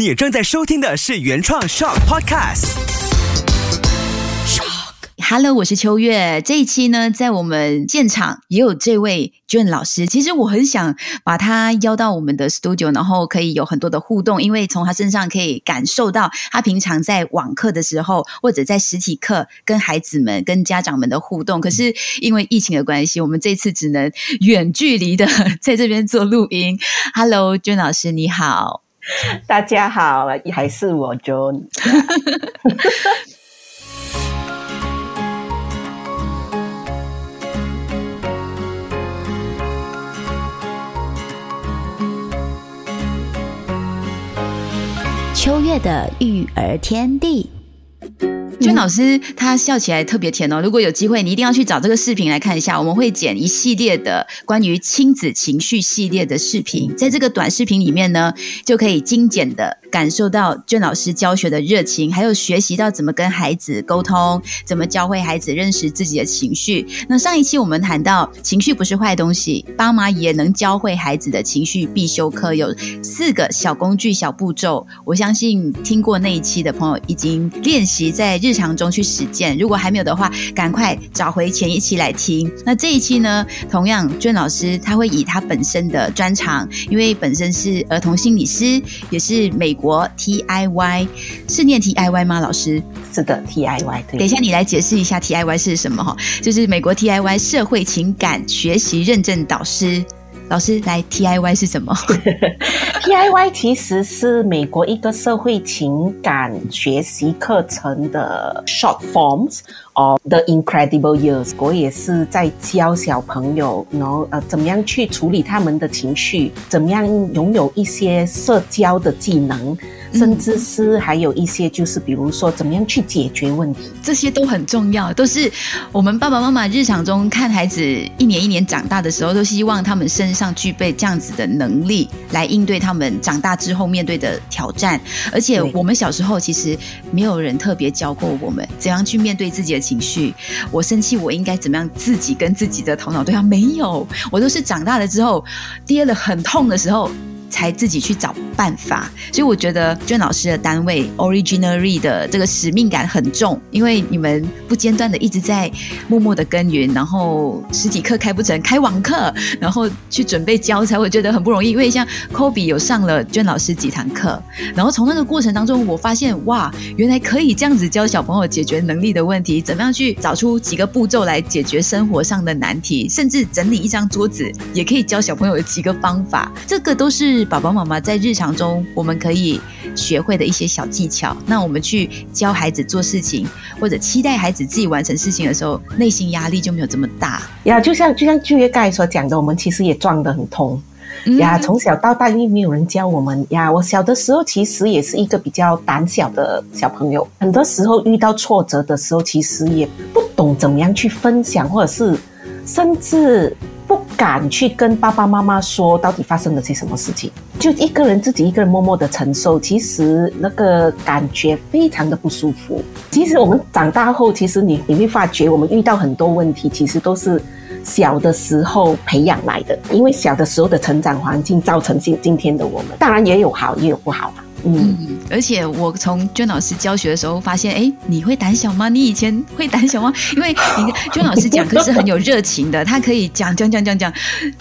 你正在收听的是原创 Shock Podcast。Hello，我是秋月。这一期呢，在我们现场也有这位娟老师。其实我很想把他邀到我们的 studio，然后可以有很多的互动，因为从他身上可以感受到他平常在网课的时候，或者在实体课跟孩子们、跟家长们的互动。可是因为疫情的关系，我们这次只能远距离的 在这边做录音。Hello，娟老师，你好，大家好，还是我 John。秋月的育儿天地，娟老师他笑起来特别甜哦。如果有机会，你一定要去找这个视频来看一下。我们会剪一系列的关于亲子情绪系列的视频，在这个短视频里面呢，就可以精简的。感受到娟老师教学的热情，还有学习到怎么跟孩子沟通，怎么教会孩子认识自己的情绪。那上一期我们谈到情绪不是坏东西，爸妈也能教会孩子的情绪必修课有四个小工具、小步骤。我相信听过那一期的朋友已经练习在日常中去实践。如果还没有的话，赶快找回前一期来听。那这一期呢，同样娟老师他会以他本身的专长，因为本身是儿童心理师，也是美。国 T I Y 是念 T I Y 吗？老师是的，T I Y。等一下，你来解释一下 T I Y 是什么哈？就是美国 T I Y 社会情感学习认证导师。老师来 T I Y 是什么？T I Y 其实是美国一个社会情感学习课程的 short forms of the incredible years。我也是在教小朋友，然后呃，怎么样去处理他们的情绪，怎么样拥有一些社交的技能。甚至是还有一些，就是比如说，怎么样去解决问题，这些都很重要，都是我们爸爸妈妈日常中看孩子一年一年长大的时候，都希望他们身上具备这样子的能力，来应对他们长大之后面对的挑战。而且我们小时候其实没有人特别教过我们怎样去面对自己的情绪。我生气，我应该怎么样自己跟自己的头脑对话？没有，我都是长大了之后跌了很痛的时候。才自己去找办法，所以我觉得娟老师的单位 Originary 的这个使命感很重，因为你们不间断的一直在默默的耕耘，然后实体课开不成，开网课，然后去准备教材，我觉得很不容易。因为像 Kobe 有上了娟老师几堂课，然后从那个过程当中，我发现哇，原来可以这样子教小朋友解决能力的问题，怎么样去找出几个步骤来解决生活上的难题，甚至整理一张桌子也可以教小朋友几个方法，这个都是。爸爸妈妈在日常中，我们可以学会的一些小技巧。那我们去教孩子做事情，或者期待孩子自己完成事情的时候，内心压力就没有这么大。呀，就像就像巨月刚才所讲的，我们其实也撞得很痛。呀，从小到大因为没有人教我们呀。我小的时候其实也是一个比较胆小的小朋友，很多时候遇到挫折的时候，其实也不懂怎么样去分享，或者是甚至。敢去跟爸爸妈妈说到底发生了些什么事情，就一个人自己一个人默默的承受，其实那个感觉非常的不舒服。其实我们长大后，其实你你会发觉，我们遇到很多问题，其实都是小的时候培养来的，因为小的时候的成长环境造成今今天的我们。当然也有好，也有不好。嗯，而且我从娟老师教学的时候发现，哎，你会胆小吗？你以前会胆小吗？因为你娟老师讲课是很有热情的，他可以讲讲讲讲讲，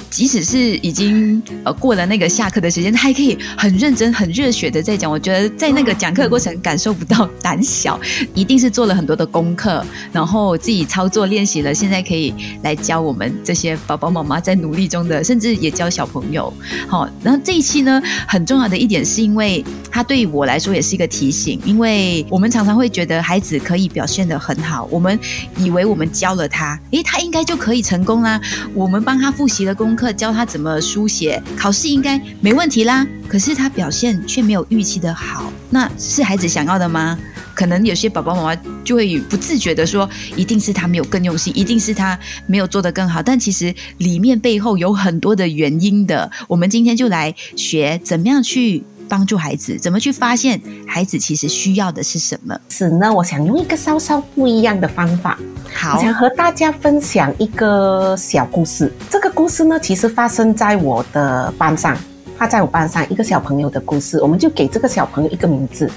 即使是已经呃过了那个下课的时间，他还可以很认真、很热血的在讲。我觉得在那个讲课的过程感受不到胆小，一定是做了很多的功课，然后自己操作练习了，现在可以来教我们这些宝宝妈妈在努力中的，甚至也教小朋友。好，然后这一期呢，很重要的一点是因为。他对我来说也是一个提醒，因为我们常常会觉得孩子可以表现的很好，我们以为我们教了他，诶，他应该就可以成功啦。我们帮他复习了功课，教他怎么书写，考试应该没问题啦。可是他表现却没有预期的好，那是孩子想要的吗？可能有些宝宝妈妈就会不自觉的说，一定是他没有更用心，一定是他没有做得更好。但其实里面背后有很多的原因的。我们今天就来学怎么样去。帮助孩子怎么去发现孩子其实需要的是什么？是呢，我想用一个稍稍不一样的方法。好，我想和大家分享一个小故事。这个故事呢，其实发生在我的班上。他在我班上一个小朋友的故事，我们就给这个小朋友一个名字，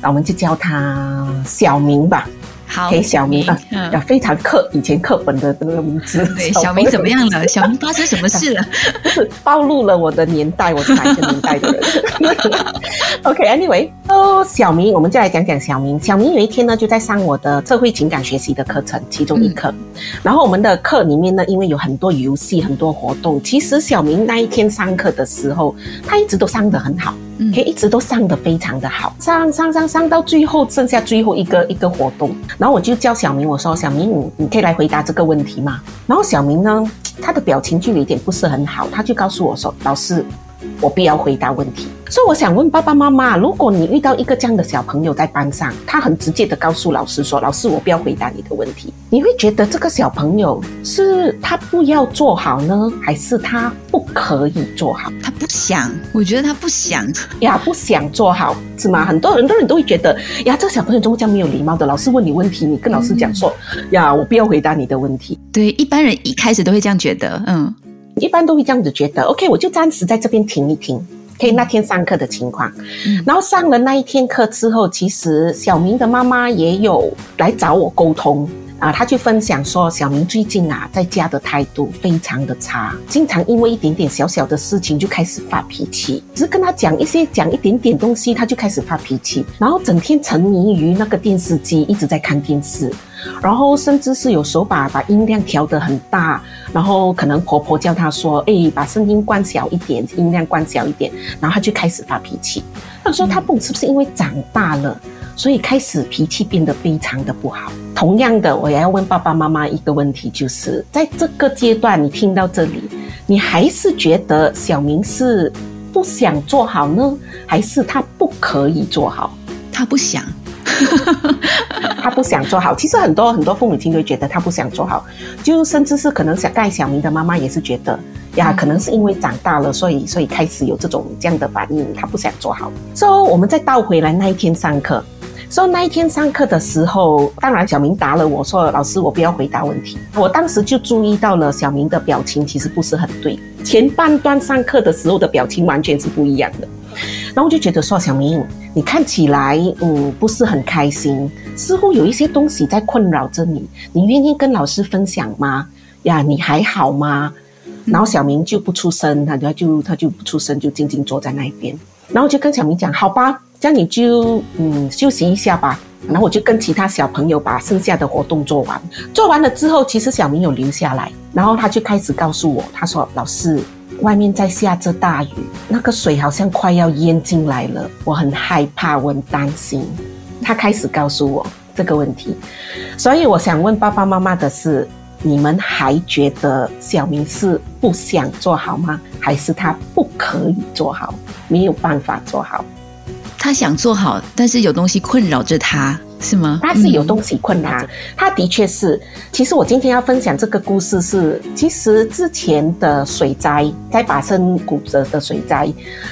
那我们就叫他小明吧。好，给小明啊，嗯要非常课以前课本的那个名字。对，小明怎么样了？小明发生什么事了？是暴露了我的年代，我是哪一个年代的人？OK，Anyway，、哦，小明，我们就来讲讲小明。小明有一天呢，就在上我的社会情感学习的课程，其中一课。然后我们的课里面呢，因为有很多游戏、很多活动，其实小明那一天上课的时候，他一直都上的很好。可以一直都上的非常的好，上上上上到最后剩下最后一个一个活动，然后我就叫小明，我说小明，你你可以来回答这个问题吗？然后小明呢，他的表情就有点不是很好，他就告诉我说，老师，我不要回答问题。所以我想问爸爸妈妈，如果你遇到一个这样的小朋友在班上，他很直接的告诉老师说：“老师，我不要回答你的问题。”你会觉得这个小朋友是他不要做好呢，还是他不可以做好？他不想，我觉得他不想。呀，不想做好是吗？很多很多人都会觉得呀，这个小朋友怎么这样没有礼貌的？老师问你问题，你跟老师讲说、呀，我不要回答你的问题。对，一般人一开始都会这样觉得，嗯一般都会这样子觉得。OK，我就暂时在这边停一停。可以那天上课的情况，嗯。然后上了那一天课之后，其实小明的妈妈也有来找我沟通啊，他就分享说，小明最近啊在家的态度非常的差，经常因为一点点小小的事情就开始发脾气，只是跟他讲一些讲一点点东西，他就开始发脾气，然后整天沉迷于那个电视机，一直在看电视。然后甚至是有时候把把音量调得很大，然后可能婆婆叫他说：“哎，把声音关小一点，音量关小一点。”然后他就开始发脾气。她说她不懂是不是因为长大了，所以开始脾气变得非常的不好。同样的，我也要问爸爸妈妈一个问题，就是在这个阶段，你听到这里，你还是觉得小明是不想做好呢，还是他不可以做好？他不想。他不想做好，其实很多很多父母亲都会觉得他不想做好，就甚至是可能想盖小明的妈妈也是觉得呀，可能是因为长大了，所以所以开始有这种这样的反应，他不想做好。之、so, 以我们再倒回来那一天上课，所、so, 以那一天上课的时候，当然小明答了我说：“老师，我不要回答问题。”我当时就注意到了小明的表情其实不是很对，前半段上课的时候的表情完全是不一样的。然后我就觉得说，小明，你看起来嗯不是很开心，似乎有一些东西在困扰着你，你愿意跟老师分享吗？呀，你还好吗？然后小明就不出声，他他就他就不出声，就静静坐在那边。然后我就跟小明讲，好吧，这样你就嗯休息一下吧。然后我就跟其他小朋友把剩下的活动做完。做完了之后，其实小明有留下来，然后他就开始告诉我，他说：“老师。”外面在下着大雨，那个水好像快要淹进来了，我很害怕，我很担心。他开始告诉我这个问题，所以我想问爸爸妈妈的是：你们还觉得小明是不想做好吗？还是他不可以做好，没有办法做好？他想做好，但是有东西困扰着他，是吗？他是有东西困扰他的确是。其实我今天要分享这个故事是，其实之前的水灾，在发生骨折的水灾，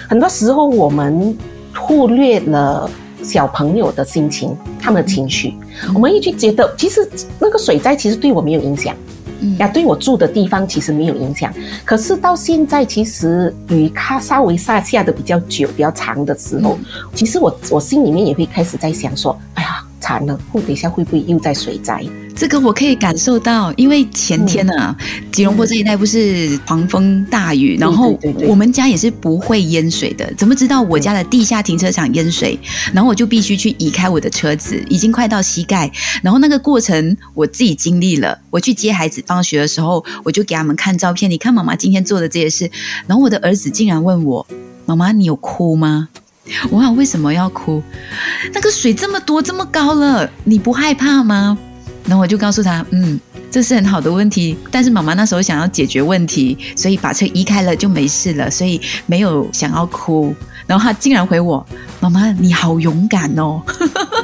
很多时候我们忽略了小朋友的心情，他们的情绪，嗯、我们一直觉得，其实那个水灾其实对我没有影响。嗯呀，对我住的地方其实没有影响，可是到现在，其实雨它稍微下下的比较久、比较长的时候，嗯、其实我我心里面也会开始在想说，哎呀，惨了，会等一下会不会又在水灾？这个我可以感受到，因为前天啊，嗯、吉隆坡这一带不是狂风大雨，然后我们家也是不会淹水的，怎么知道我家的地下停车场淹水？然后我就必须去移开我的车子，已经快到膝盖，然后那个过程我自己经历了。我去接孩子放学的时候，我就给他们看照片，你看妈妈今天做的这些事。然后我的儿子竟然问我：“妈妈，你有哭吗？”我想为什么要哭？那个水这么多这么高了，你不害怕吗？然后我就告诉他，嗯，这是很好的问题，但是妈妈那时候想要解决问题，所以把车移开了就没事了，所以没有想要哭。然后他竟然回我：“妈妈，你好勇敢哦！”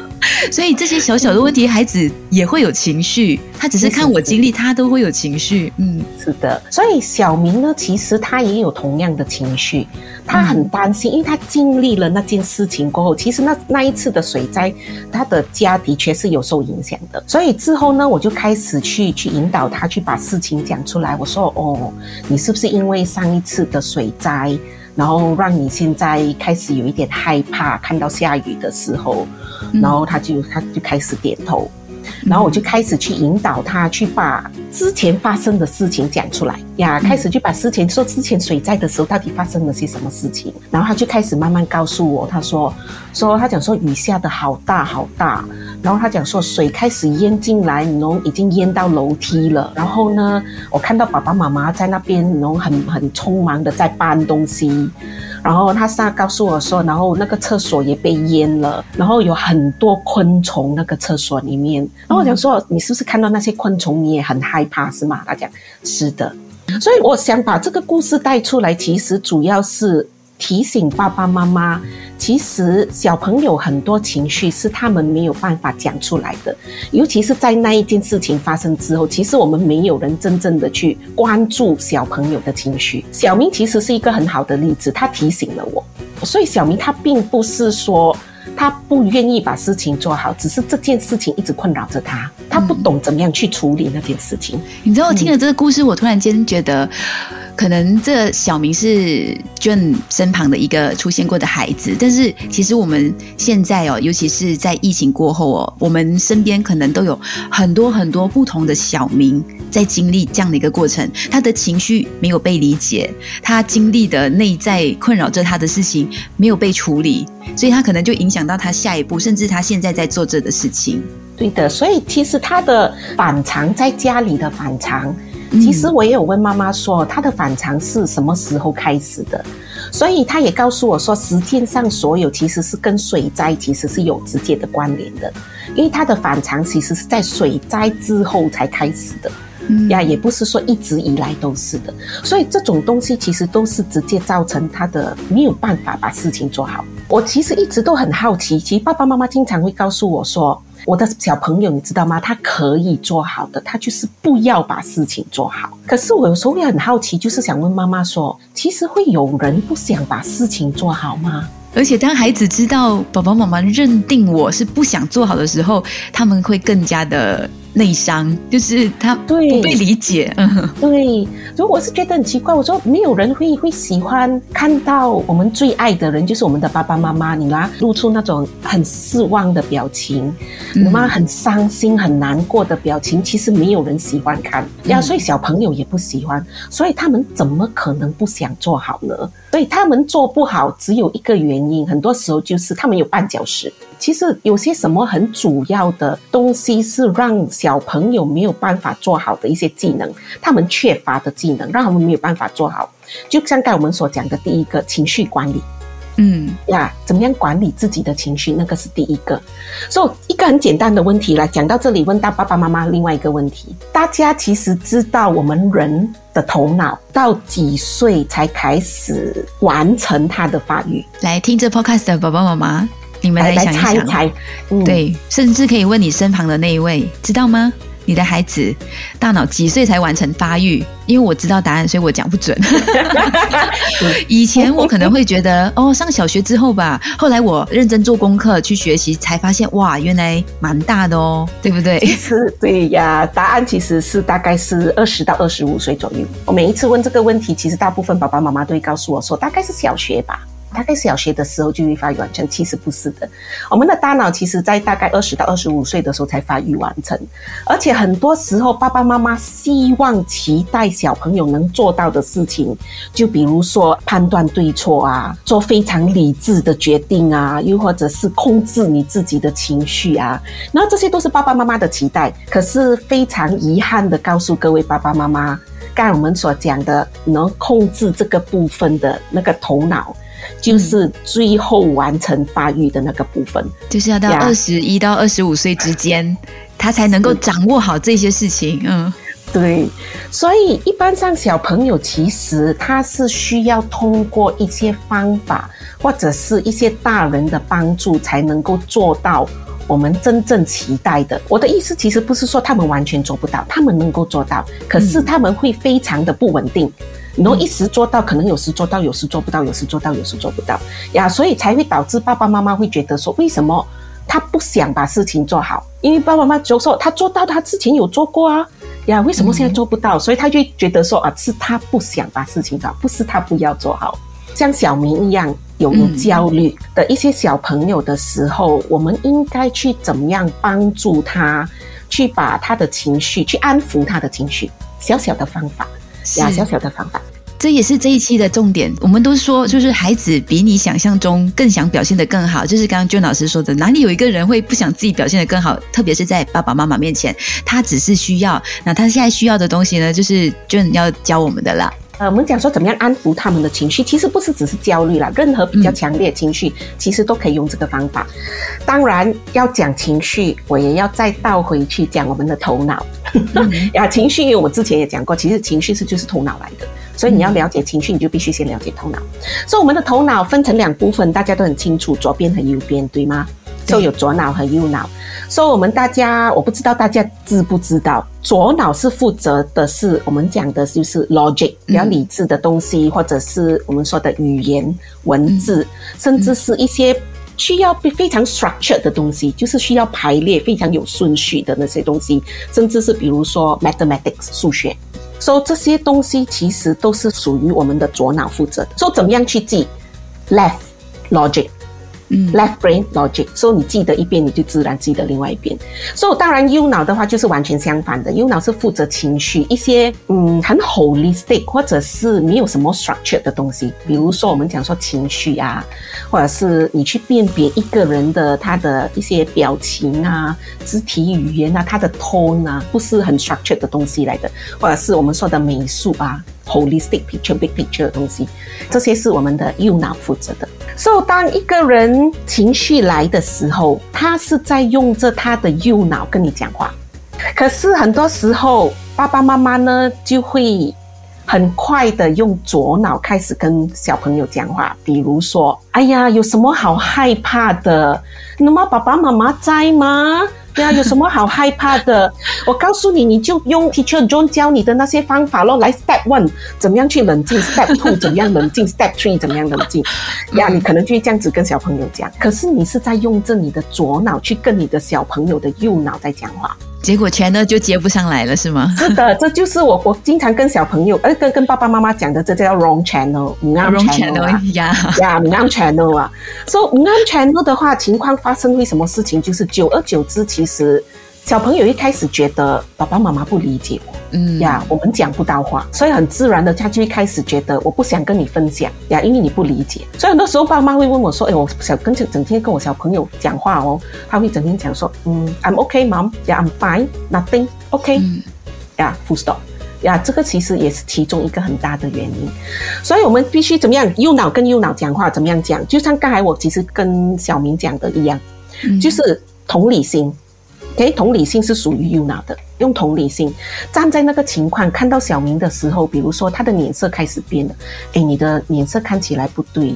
所以这些小小的问题，孩子也会有情绪。他只是看我经历，他都会有情绪。嗯，是的。所以小明呢，其实他也有同样的情绪，他很担心，因为他经历了那件事情过后，其实那那一次的水灾，他的家的确是有受影响的。所以之后呢，我就开始去去引导他去把事情讲出来。我说：“哦，你是不是因为上一次的水灾？”然后让你现在开始有一点害怕，看到下雨的时候，然后他就他就开始点头。然后我就开始去引导他去把之前发生的事情讲出来呀，开始就把之前说之前水灾的时候到底发生了些什么事情，然后他就开始慢慢告诉我，他说说他讲说雨下的好大好大，然后他讲说水开始淹进来，然后已经淹到楼梯了，然后呢，我看到爸爸妈妈在那边，然后很很匆忙的在搬东西。然后他上告诉我说，然后那个厕所也被淹了，然后有很多昆虫那个厕所里面。然后我想说，你是不是看到那些昆虫你也很害害怕是吗？他讲是的，所以我想把这个故事带出来，其实主要是。提醒爸爸妈妈，其实小朋友很多情绪是他们没有办法讲出来的，尤其是在那一件事情发生之后，其实我们没有人真正的去关注小朋友的情绪。小明其实是一个很好的例子，他提醒了我，所以小明他并不是说他不愿意把事情做好，只是这件事情一直困扰着他，他不懂怎么样去处理那件事情。你知道，我听了这个故事，我突然间觉得。可能这小明是 John 身旁的一个出现过的孩子，但是其实我们现在哦，尤其是在疫情过后哦，我们身边可能都有很多很多不同的小明在经历这样的一个过程，他的情绪没有被理解，他经历的内在困扰着他的事情没有被处理，所以他可能就影响到他下一步，甚至他现在在做这的事情。对的，所以其实他的反常在家里的反常。其实我也有问妈妈说，他的反常是什么时候开始的？所以他也告诉我说，时间上所有其实是跟水灾其实是有直接的关联的，因为他的反常其实是在水灾之后才开始的，呀，也不是说一直以来都是的。所以这种东西其实都是直接造成他的没有办法把事情做好。我其实一直都很好奇，其实爸爸妈妈经常会告诉我说。我的小朋友，你知道吗？他可以做好的，他就是不要把事情做好。可是我有时候会很好奇，就是想问妈妈说，其实会有人不想把事情做好吗？而且当孩子知道爸爸妈妈认定我是不想做好的时候，他们会更加的。内伤就是他不被理解，对。所以我是觉得很奇怪，我说没有人会会喜欢看到我们最爱的人，就是我们的爸爸妈妈，你啦露出那种很失望的表情，你妈很伤心、很难过的表情，其实没有人喜欢看呀。所以小朋友也不喜欢，所以他们怎么可能不想做好呢？所以他们做不好，只有一个原因，很多时候就是他们有绊脚石。其实有些什么很主要的东西是让小朋友没有办法做好的一些技能，他们缺乏的技能，让他们没有办法做好。就像刚才我们所讲的第一个情绪管理，嗯呀，怎么样管理自己的情绪，那个是第一个。所以一个很简单的问题来讲到这里，问到爸爸妈妈另外一个问题：大家其实知道我们人的头脑到几岁才开始完成它的发育？来听这 podcast 的爸爸妈妈。你们来想一想，对，甚至可以问你身旁的那一位，知道吗？你的孩子大脑几岁才完成发育？因为我知道答案，所以我讲不准。以前我可能会觉得，哦，上小学之后吧。后来我认真做功课去学习，才发现，哇，原来蛮大的哦，对不对？是，对呀。答案其实是大概是二十到二十五岁左右。我每一次问这个问题，其实大部分爸爸妈妈都会告诉我说，大概是小学吧。大概小学的时候就会发育完成，其实不是的。我们的大脑其实在大概二十到二十五岁的时候才发育完成，而且很多时候爸爸妈妈希望期待小朋友能做到的事情，就比如说判断对错啊，做非常理智的决定啊，又或者是控制你自己的情绪啊，然后这些都是爸爸妈妈的期待。可是非常遗憾的告诉各位爸爸妈妈，刚才我们所讲的能控制这个部分的那个头脑。就是最后完成发育的那个部分，就是要到二十一到二十五岁之间，他才能够掌握好这些事情。嗯，对。所以一般上小朋友其实他是需要通过一些方法，或者是一些大人的帮助，才能够做到我们真正期待的。我的意思其实不是说他们完全做不到，他们能够做到，可是他们会非常的不稳定。然后一时做到，可能有时做到，有时做不到，有时做到，有时做不到呀，所以才会导致爸爸妈妈会觉得说，为什么他不想把事情做好？因为爸爸妈妈就说他做到，他之前有做过啊，呀，为什么现在做不到？所以他就觉得说啊，是他不想把事情做，不是他不要做好。像小明一样有有焦虑的一些小朋友的时候，我们应该去怎么样帮助他，去把他的情绪去安抚他的情绪，小小的方法呀，小小的方法。这也是这一期的重点。我们都说，就是孩子比你想象中更想表现得更好。就是刚刚娟老师说的，哪里有一个人会不想自己表现得更好？特别是在爸爸妈妈面前，他只是需要。那他现在需要的东西呢，就是娟要教我们的啦。呃，我们讲说怎么样安抚他们的情绪，其实不是只是焦虑啦，任何比较强烈的情绪，其实都可以用这个方法。当然要讲情绪，我也要再倒回去讲我们的头脑。呀，情绪，因为我之前也讲过，其实情绪是就是头脑来的。所以你要了解情绪，你就必须先了解头脑。所以我们的头脑分成两部分，大家都很清楚，左边和右边，对吗？就有左脑和右脑。所以我们大家，我不知道大家知不知道，左脑是负责的是我们讲的就是 logic 比较理智的东西，或者是我们说的语言文字，甚至是一些需要非常 structured 的东西，就是需要排列非常有顺序的那些东西，甚至是比如说 mathematics 数学。说这些东西其实都是属于我们的左脑负责的。说怎么样去记，left logic。Left brain logic，所以你记得一遍，你就自然记得另外一遍。所以当然右脑的话就是完全相反的，右脑是负责情绪一些嗯很 holistic 或者是没有什么 structure 的东西。比如说我们讲说情绪啊，或者是你去辨别一个人的他的一些表情啊、肢体语言啊、他的 tone 啊，不是很 structure 的东西来的，或者是我们说的美术啊。Holistic picture, big picture 的东西，这些是我们的右脑负责的。所以，当一个人情绪来的时候，他是在用着他的右脑跟你讲话。可是很多时候，爸爸妈妈呢就会很快的用左脑开始跟小朋友讲话。比如说：“哎呀，有什么好害怕的？那么爸爸妈妈在吗？”对啊，有什么好害怕的？我告诉你，你就用 Teacher John 教你的那些方法咯。来，Step One，怎么样去冷静？Step Two，怎么样冷静？Step Three，怎么样冷静？呀，你可能就会这样子跟小朋友讲。可是你是在用着你的左脑去跟你的小朋友的右脑在讲话。结果钱呢就接不上来了，是吗？是的，这就是我我经常跟小朋友，呃，跟跟爸爸妈妈讲的，这叫 wrong channel 呀呀，wrong channel 啊。说 wrong channel 的话，情况发生为什么事情？就是久而久之，其实。小朋友一开始觉得爸爸妈妈不理解我，嗯呀，我们讲不到话，所以很自然的他就一开始觉得我不想跟你分享呀，因为你不理解。所以很多时候爸妈会问我说：“哎，我想跟整整天跟我小朋友讲话哦，他会整天讲说，嗯，I'm okay, mom, yeah, I'm fine, nothing, okay，呀，full stop，呀，这个其实也是其中一个很大的原因。所以我们必须怎么样，右脑跟右脑讲话，怎么样讲？就像刚才我其实跟小明讲的一样，就是同理心。OK，同理心是属于右脑的。用同理心站在那个情况，看到小明的时候，比如说他的脸色开始变了，诶，你的脸色看起来不对，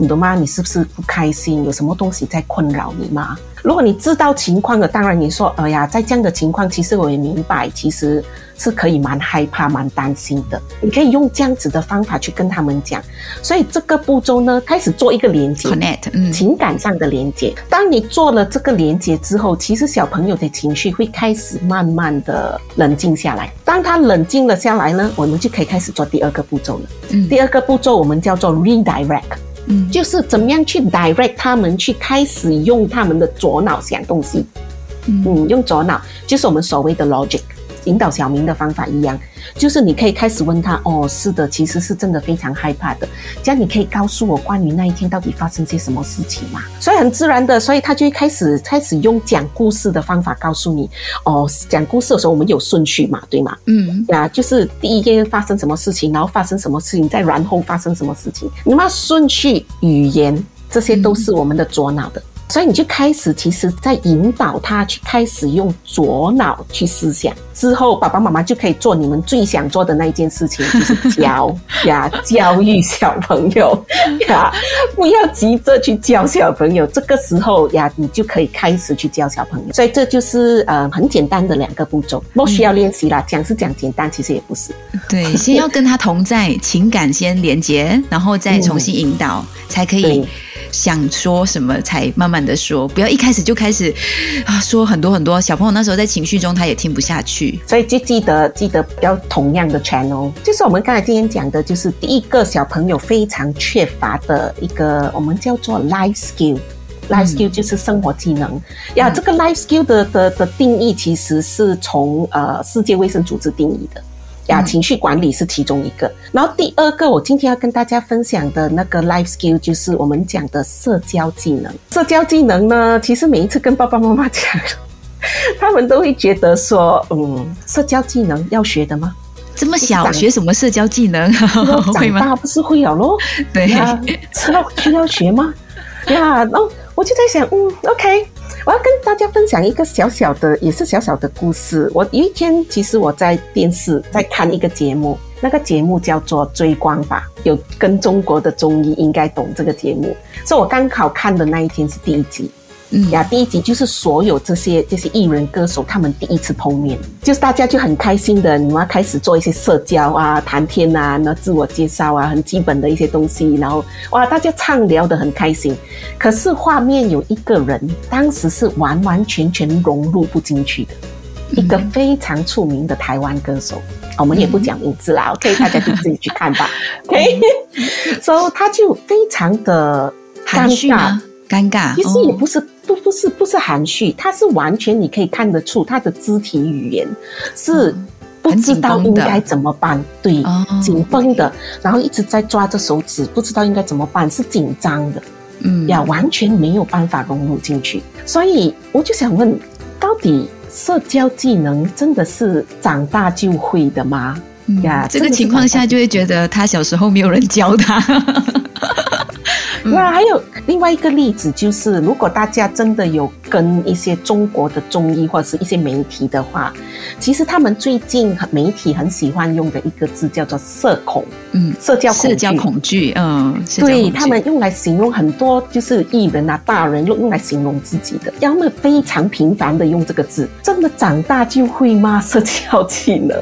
你懂吗？你是不是不开心？有什么东西在困扰你吗？如果你知道情况的，当然你说，哎呀，在这样的情况，其实我也明白，其实是可以蛮害怕、蛮担心的。你可以用这样子的方法去跟他们讲。所以这个步骤呢，开始做一个连接，connect，情感上的连接。当你做了这个连接之后，其实小朋友的情绪会开始慢慢的冷静下来。当他冷静了下来呢，我们就可以开始做第二个步骤了。嗯，第二个步骤我们叫做 redirect。嗯，就是怎么样去 direct 他们去开始用他们的左脑想东西，嗯，用左脑就是我们所谓的 logic。引导小明的方法一样，就是你可以开始问他哦，是的，其实是真的非常害怕的。这样你可以告诉我关于那一天到底发生些什么事情嘛？所以很自然的，所以他就开始开始用讲故事的方法告诉你哦。讲故事的时候我们有顺序嘛，对吗？嗯，呀，就是第一天发生什么事情，然后发生什么事情，再然后发生什么事情。那么顺序、语言这些都是我们的左脑的。所以你就开始，其实在引导他去开始用左脑去思想，之后爸爸妈妈就可以做你们最想做的那一件事情，就是教呀教育小朋友 呀，不要急着去教小朋友，这个时候呀，你就可以开始去教小朋友。所以这就是呃很简单的两个步骤，不需要练习啦。讲是讲简单，其实也不是。对，先要跟他同在，情感先连接，然后再重新引导，才可以。想说什么才慢慢的说，不要一开始就开始啊说很多很多。小朋友那时候在情绪中，他也听不下去。趣。所以就记得记得要同样的 channel，就是我们刚才今天讲的，就是第一个小朋友非常缺乏的一个，我们叫做 life skill。life skill 就是生活技能呀。这个 life skill 的的的定义其实是从呃世界卫生组织定义的呀，情绪管理是其中一个。然后第二个，我今天要跟大家分享的那个 life skill 就是我们讲的社交技能。社交技能呢，其实每一次跟爸爸妈妈讲。他们都会觉得说，嗯，社交技能要学的吗？这么小学什么社交技能？长大 不是会有咯？对呀，需要需要学吗？呀，那我就在想，嗯，OK，我要跟大家分享一个小小的，也是小小的故事。我有一天，其实我在电视在看一个节目，那个节目叫做《追光吧》，有跟中国的中医应该懂这个节目，所以我刚好看的那一天是第一集。嗯。呀，第一集就是所有这些这些艺人歌手他们第一次碰面，就是大家就很开心的，你们要开始做一些社交啊、谈天啊、那自我介绍啊，很基本的一些东西，然后哇，大家畅聊的很开心。可是画面有一个人，当时是完完全全融入不进去的，一个非常出名的台湾歌手，我们也不讲名字啦，OK，大家就自己去看吧，OK。所以他就非常的尴尬，尴尬，其实也不是。不不是不是含蓄，他是完全你可以看得出他的肢体语言是不知道应该怎么办，对，紧绷的，然后一直在抓着手指，不知道应该怎么办，是紧张的，嗯，呀，完全没有办法融入进去。所以我就想问，到底社交技能真的是长大就会的吗？呀，这个情况下就会觉得他小时候没有人教他。那还有另外一个例子，就是如果大家真的有跟一些中国的中医或者是一些媒体的话，其实他们最近媒体很喜欢用的一个字叫做“社恐”，嗯，社交社交恐惧，嗯，对他们用来形容很多就是艺人啊、大人用用来形容自己的，要么非常频繁的用这个字，真的长大就会吗？社交技能，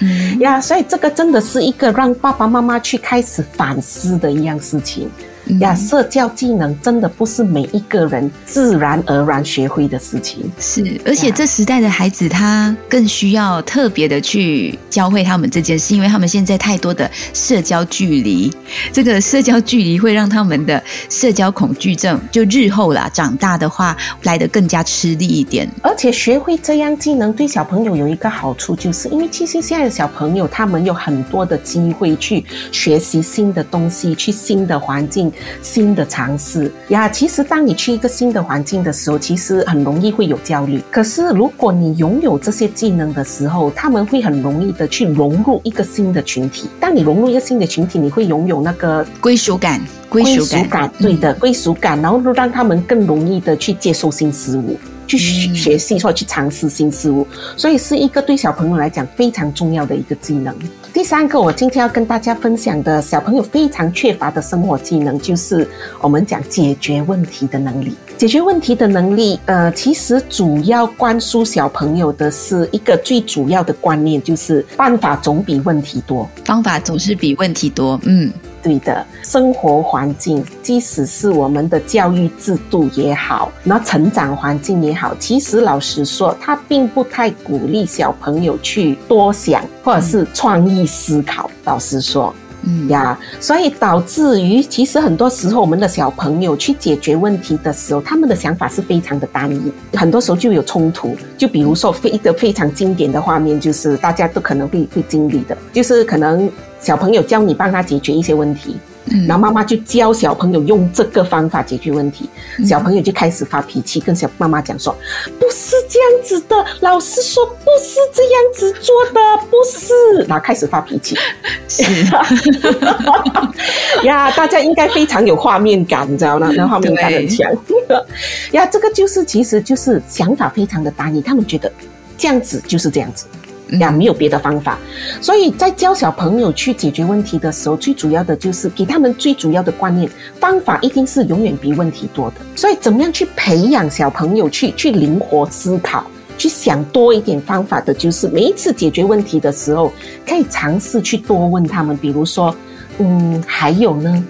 嗯呀，所以这个真的是一个让爸爸妈妈去开始反思的一样事情。呀，社交技能真的不是每一个人自然而然学会的事情。是，而且这时代的孩子他更需要特别的去教会他们这件事，因为他们现在太多的社交距离，这个社交距离会让他们的社交恐惧症就日后啦长大的话来的更加吃力一点。而且学会这样技能对小朋友有一个好处，就是因为其实现在的小朋友他们有很多的机会去学习新的东西，去新的环境。新的尝试呀，其实当你去一个新的环境的时候，其实很容易会有焦虑。可是如果你拥有这些技能的时候，他们会很容易的去融入一个新的群体。当你融入一个新的群体，你会拥有那个归属感，归属感，对的归属感，然后让他们更容易的去接受新事物。去学习或者去尝试新事物，所以是一个对小朋友来讲非常重要的一个技能。第三个，我今天要跟大家分享的小朋友非常缺乏的生活技能，就是我们讲解决问题的能力。解决问题的能力，呃，其实主要灌输小朋友的是一个最主要的观念，就是办法总比问题多，方法总是比问题多。嗯。对的，生活环境，即使是我们的教育制度也好，那成长环境也好，其实老实说，他并不太鼓励小朋友去多想或者是创意思考。老实说，嗯呀，所以导致于其实很多时候，我们的小朋友去解决问题的时候，他们的想法是非常的单一，很多时候就有冲突。就比如说，非一个非常经典的画面，就是大家都可能会会经历的，就是可能。小朋友教你帮他解决一些问题，然后妈妈就教小朋友用这个方法解决问题，小朋友就开始发脾气，跟小妈妈讲说：“不是这样子的，老师说不是这样子做的，不是。”然后开始发脾气。是 呀，大家应该非常有画面感，你知道吗？那画面感很强。呀，这个就是其实就是想法非常的单一，他们觉得这样子就是这样子。呀，没有别的方法，所以在教小朋友去解决问题的时候，最主要的就是给他们最主要的观念，方法一定是永远比问题多的。所以，怎么样去培养小朋友去去灵活思考，去想多一点方法的，就是每一次解决问题的时候，可以尝试去多问他们，比如说，嗯，还有呢，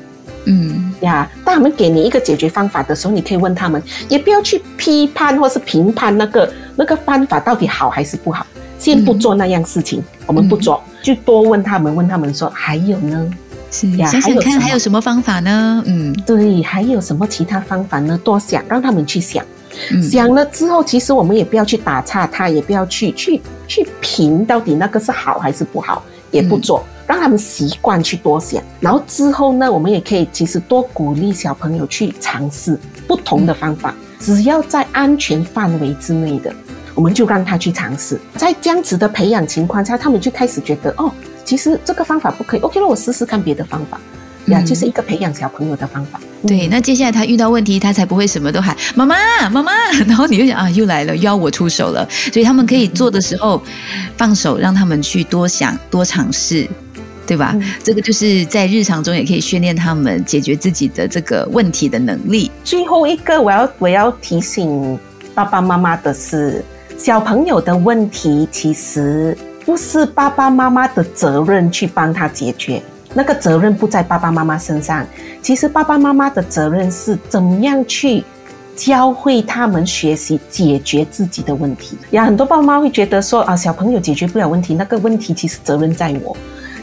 嗯呀，当他们给你一个解决方法的时候，你可以问他们，也不要去批判或是评判那个那个方法到底好还是不好。先不做那样事情，我们不做，就多问他们，问他们说还有呢？是呀想想看还有什么方法呢？嗯，对，还有什么其他方法呢？多想，让他们去想。想了之后，其实我们也不要去打岔，他也不要去去去评到底那个是好还是不好，也不做，让他们习惯去多想。然后之后呢，我们也可以其实多鼓励小朋友去尝试不同的方法，只要在安全范围之内的，我们就让他去尝试。在这样子的培养情况下，他们就开始觉得哦，其实这个方法不可以，OK 了，我试试看别的方法。呀，就是一个培养小朋友的方法。对，那接下来他遇到问题，他才不会什么都喊妈妈妈妈，然后你就想啊，又来了，又要我出手了。所以他们可以做的时候，放手，让他们去多想、多尝试，对吧？这个就是在日常中也可以训练他们解决自己的这个问题的能力。最后一个，我要我要提醒爸爸妈妈的是，小朋友的问题其实不是爸爸妈妈的责任去帮他解决。那个责任不在爸爸妈妈身上，其实爸爸妈妈的责任是怎么样去教会他们学习解决自己的问题。呀，很多爸爸妈妈会觉得说啊，小朋友解决不了问题，那个问题其实责任在我，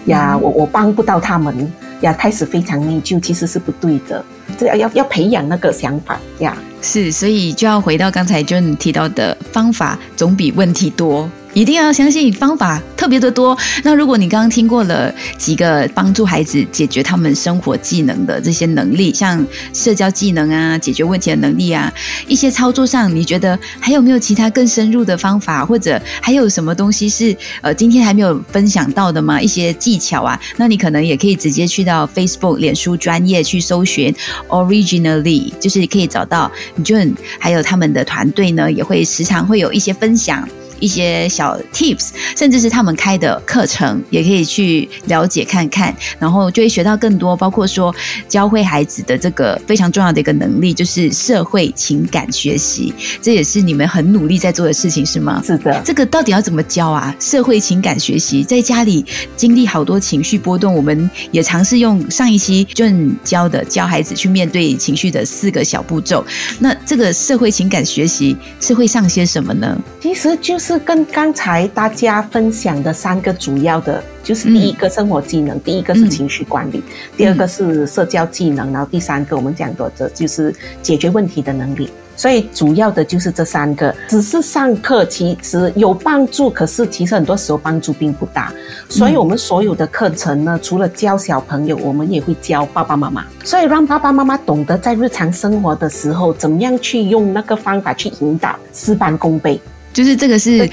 呀，我我帮不到他们，呀，开始非常内疚，其实是不对的。这要要要培养那个想法呀，是，所以就要回到刚才就你提到的方法，总比问题多。一定要相信方法特别的多。那如果你刚刚听过了几个帮助孩子解决他们生活技能的这些能力，像社交技能啊、解决问题的能力啊，一些操作上，你觉得还有没有其他更深入的方法，或者还有什么东西是呃今天还没有分享到的吗？一些技巧啊，那你可能也可以直接去到 Facebook 脸书专业去搜寻 Originally，就是可以找到 June，还有他们的团队呢，也会时常会有一些分享。一些小 tips，甚至是他们开的课程，也可以去了解看看，然后就会学到更多。包括说教会孩子的这个非常重要的一个能力，就是社会情感学习，这也是你们很努力在做的事情，是吗？是的。这个到底要怎么教啊？社会情感学习，在家里经历好多情绪波动，我们也尝试用上一期就教的教孩子去面对情绪的四个小步骤。那这个社会情感学习是会上些什么呢？其实就是。是跟刚才大家分享的三个主要的，就是第一个生活技能，第一个是情绪管理，第二个是社交技能，然后第三个我们讲的这就是解决问题的能力。所以主要的就是这三个，只是上课其实有帮助，可是其实很多时候帮助并不大。所以我们所有的课程呢，除了教小朋友，我们也会教爸爸妈妈，所以让爸爸妈妈懂得在日常生活的时候，怎么样去用那个方法去引导，事半功倍。就是这个是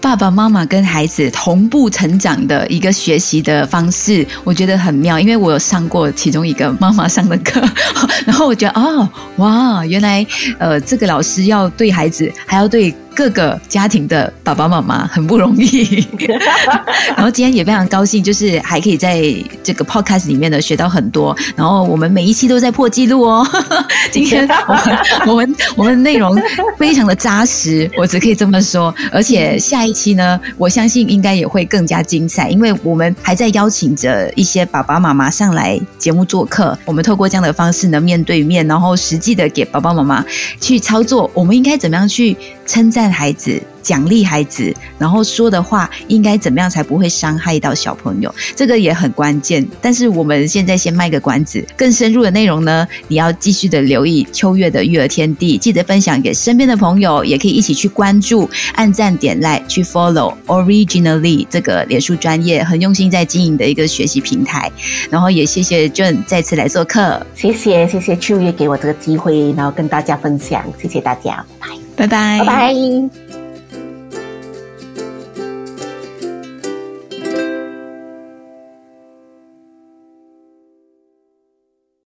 爸爸妈妈跟孩子同步成长的一个学习的方式，我觉得很妙。因为我有上过其中一个妈妈上的课，然后我觉得哦，哇，原来呃，这个老师要对孩子还要对。各个家庭的爸爸妈妈很不容易，然后今天也非常高兴，就是还可以在这个 podcast 里面呢学到很多。然后我们每一期都在破纪录哦。今天我们我们我们内容非常的扎实，我只可以这么说。而且下一一期呢，我相信应该也会更加精彩，因为我们还在邀请着一些爸爸妈妈上来节目做客。我们透过这样的方式呢，面对面，然后实际的给爸爸妈妈去操作，我们应该怎么样去称赞。孩子奖励孩子，然后说的话应该怎么样才不会伤害到小朋友？这个也很关键。但是我们现在先卖个关子，更深入的内容呢，你要继续的留意秋月的育儿天地，记得分享给身边的朋友，也可以一起去关注、按赞、点 like、去 follow originally 这个脸书专业，很用心在经营的一个学习平台。然后也谢谢 June 再次来做客，谢谢谢谢秋月给我这个机会，然后跟大家分享，谢谢大家，拜。拜拜。拜拜。